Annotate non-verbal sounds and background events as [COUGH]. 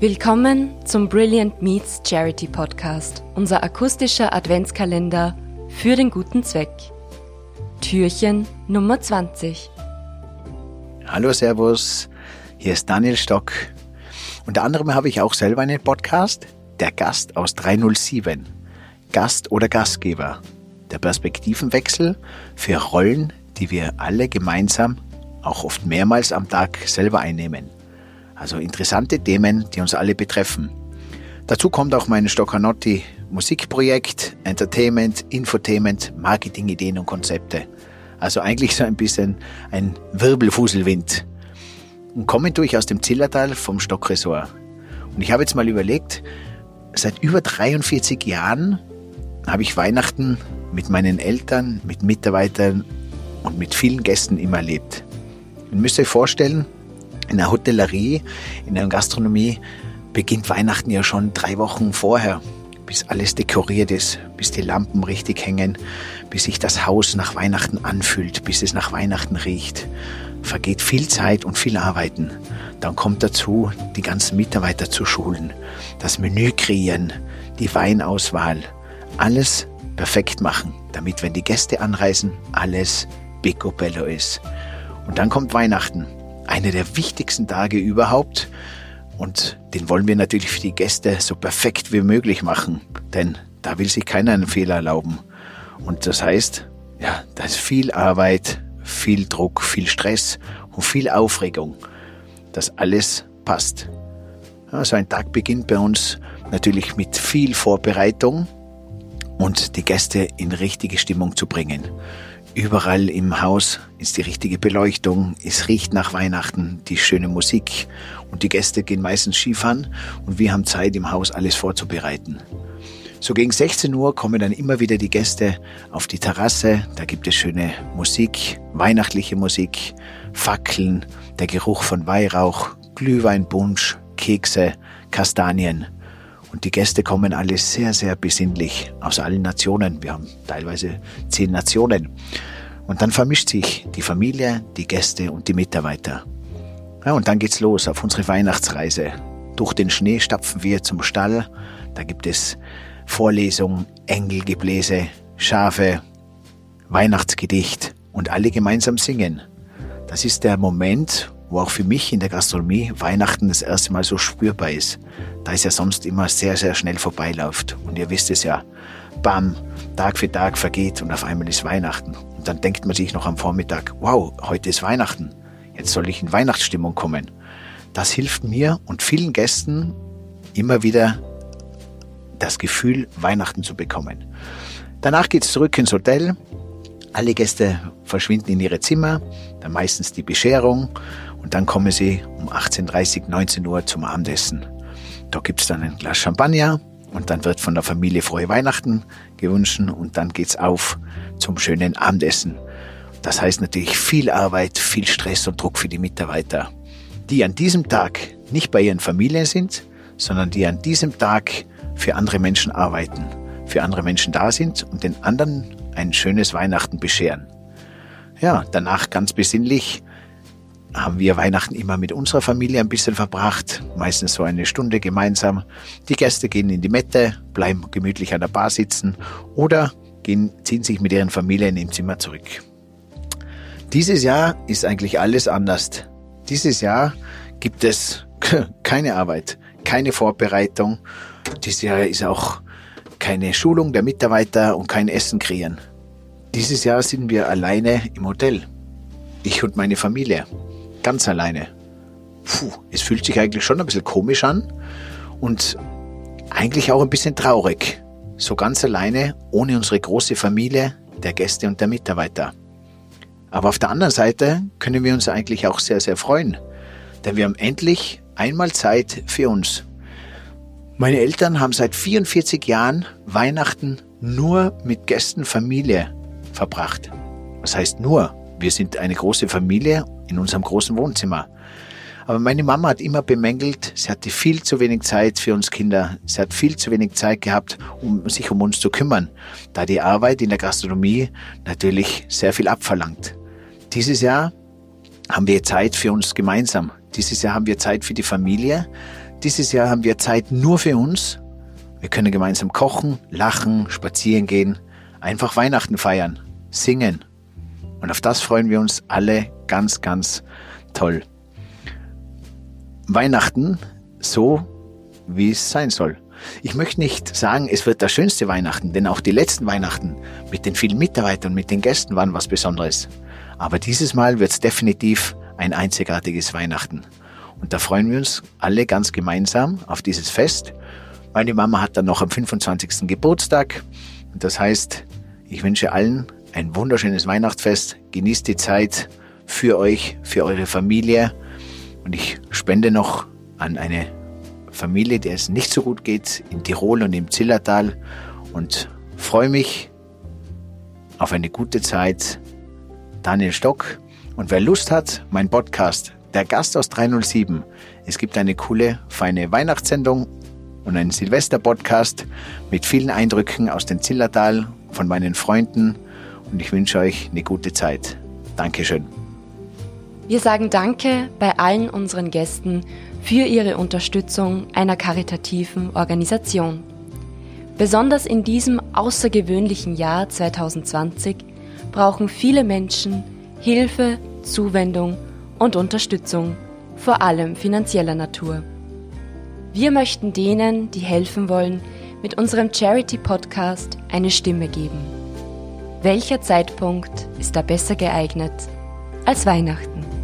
Willkommen zum Brilliant Meets Charity Podcast, unser akustischer Adventskalender für den guten Zweck. Türchen Nummer 20. Hallo, Servus, hier ist Daniel Stock. Unter anderem habe ich auch selber einen Podcast, der Gast aus 307. Gast oder Gastgeber. Der Perspektivenwechsel für Rollen, die wir alle gemeinsam, auch oft mehrmals am Tag selber einnehmen. Also interessante Themen, die uns alle betreffen. Dazu kommt auch mein Stoccanotti Musikprojekt, Entertainment, Infotainment, Marketingideen und Konzepte. Also eigentlich so ein bisschen ein Wirbelfuselwind. Und kommen tue ich aus dem Zillertal vom Stockressort. Und ich habe jetzt mal überlegt, seit über 43 Jahren habe ich Weihnachten mit meinen Eltern, mit Mitarbeitern und mit vielen Gästen immer erlebt. Ihr müsst euch vorstellen, in der Hotellerie, in der Gastronomie beginnt Weihnachten ja schon drei Wochen vorher, bis alles dekoriert ist, bis die Lampen richtig hängen, bis sich das Haus nach Weihnachten anfühlt, bis es nach Weihnachten riecht. Vergeht viel Zeit und viel Arbeiten. Dann kommt dazu, die ganzen Mitarbeiter zu schulen, das Menü kreieren, die Weinauswahl, alles perfekt machen, damit, wenn die Gäste anreisen, alles picobello ist. Und dann kommt Weihnachten einer der wichtigsten Tage überhaupt. Und den wollen wir natürlich für die Gäste so perfekt wie möglich machen, denn da will sich keiner einen Fehler erlauben. Und das heißt, ja, da ist viel Arbeit, viel Druck, viel Stress und viel Aufregung, dass alles passt. Ja, so ein Tag beginnt bei uns natürlich mit viel Vorbereitung und die Gäste in richtige Stimmung zu bringen. Überall im Haus ist die richtige Beleuchtung, es riecht nach Weihnachten, die schöne Musik und die Gäste gehen meistens Skifahren und wir haben Zeit im Haus alles vorzubereiten. So gegen 16 Uhr kommen dann immer wieder die Gäste auf die Terrasse, da gibt es schöne Musik, weihnachtliche Musik, Fackeln, der Geruch von Weihrauch, Glühweinbunsch, Kekse, Kastanien. Und die Gäste kommen alle sehr, sehr besinnlich aus allen Nationen. Wir haben teilweise zehn Nationen. Und dann vermischt sich die Familie, die Gäste und die Mitarbeiter. Ja, und dann geht's los auf unsere Weihnachtsreise. Durch den Schnee stapfen wir zum Stall. Da gibt es Vorlesung, Engelgebläse, Schafe, Weihnachtsgedicht und alle gemeinsam singen. Das ist der Moment, wo auch für mich in der Gastronomie Weihnachten das erste Mal so spürbar ist, da es ja sonst immer sehr, sehr schnell vorbeiläuft. Und ihr wisst es ja, bam, Tag für Tag vergeht und auf einmal ist Weihnachten. Und dann denkt man sich noch am Vormittag, wow, heute ist Weihnachten, jetzt soll ich in Weihnachtsstimmung kommen. Das hilft mir und vielen Gästen immer wieder das Gefühl, Weihnachten zu bekommen. Danach geht's zurück ins Hotel. Alle Gäste verschwinden in ihre Zimmer, dann meistens die Bescherung und dann kommen sie um 18.30, 19 Uhr zum Abendessen. Da gibt's dann ein Glas Champagner und dann wird von der Familie frohe Weihnachten gewünscht und dann geht's auf zum schönen Abendessen. Das heißt natürlich viel Arbeit, viel Stress und Druck für die Mitarbeiter, die an diesem Tag nicht bei ihren Familien sind, sondern die an diesem Tag für andere Menschen arbeiten, für andere Menschen da sind und den anderen ein schönes Weihnachten bescheren. Ja, danach ganz besinnlich haben wir Weihnachten immer mit unserer Familie ein bisschen verbracht, meistens so eine Stunde gemeinsam. Die Gäste gehen in die Mette, bleiben gemütlich an der Bar sitzen oder gehen, ziehen sich mit ihren Familien im Zimmer zurück. Dieses Jahr ist eigentlich alles anders. Dieses Jahr gibt es [LAUGHS] keine Arbeit, keine Vorbereitung. Dieses Jahr ist auch keine Schulung der Mitarbeiter und kein Essen kreieren. Dieses Jahr sind wir alleine im Hotel. Ich und meine Familie ganz alleine. Puh, es fühlt sich eigentlich schon ein bisschen komisch an und eigentlich auch ein bisschen traurig. So ganz alleine, ohne unsere große Familie, der Gäste und der Mitarbeiter. Aber auf der anderen Seite können wir uns eigentlich auch sehr, sehr freuen, denn wir haben endlich einmal Zeit für uns. Meine Eltern haben seit 44 Jahren Weihnachten nur mit Gästen Familie verbracht. Was heißt nur? Wir sind eine große Familie in unserem großen Wohnzimmer. Aber meine Mama hat immer bemängelt, sie hatte viel zu wenig Zeit für uns Kinder. Sie hat viel zu wenig Zeit gehabt, um sich um uns zu kümmern, da die Arbeit in der Gastronomie natürlich sehr viel abverlangt. Dieses Jahr haben wir Zeit für uns gemeinsam. Dieses Jahr haben wir Zeit für die Familie, Dieses Jahr haben wir Zeit nur für uns. Wir können gemeinsam kochen, lachen, spazieren gehen, einfach Weihnachten feiern, singen. Und auf das freuen wir uns alle ganz, ganz toll. Weihnachten so, wie es sein soll. Ich möchte nicht sagen, es wird das schönste Weihnachten, denn auch die letzten Weihnachten mit den vielen Mitarbeitern, mit den Gästen waren was Besonderes. Aber dieses Mal wird es definitiv ein einzigartiges Weihnachten. Und da freuen wir uns alle ganz gemeinsam auf dieses Fest. Meine Mama hat dann noch am 25. Geburtstag. Und das heißt, ich wünsche allen ein wunderschönes Weihnachtsfest. Genießt die Zeit für euch, für eure Familie. Und ich spende noch an eine Familie, der es nicht so gut geht, in Tirol und im Zillertal. Und freue mich auf eine gute Zeit. Daniel Stock. Und wer Lust hat, mein Podcast der Gast aus 307. Es gibt eine coole, feine Weihnachtssendung und einen Silvester-Podcast mit vielen Eindrücken aus dem Zillertal von meinen Freunden und ich wünsche euch eine gute Zeit. Dankeschön. Wir sagen Danke bei allen unseren Gästen für ihre Unterstützung einer karitativen Organisation. Besonders in diesem außergewöhnlichen Jahr 2020 brauchen viele Menschen Hilfe, Zuwendung und Unterstützung, vor allem finanzieller Natur. Wir möchten denen, die helfen wollen, mit unserem Charity-Podcast eine Stimme geben. Welcher Zeitpunkt ist da besser geeignet als Weihnachten?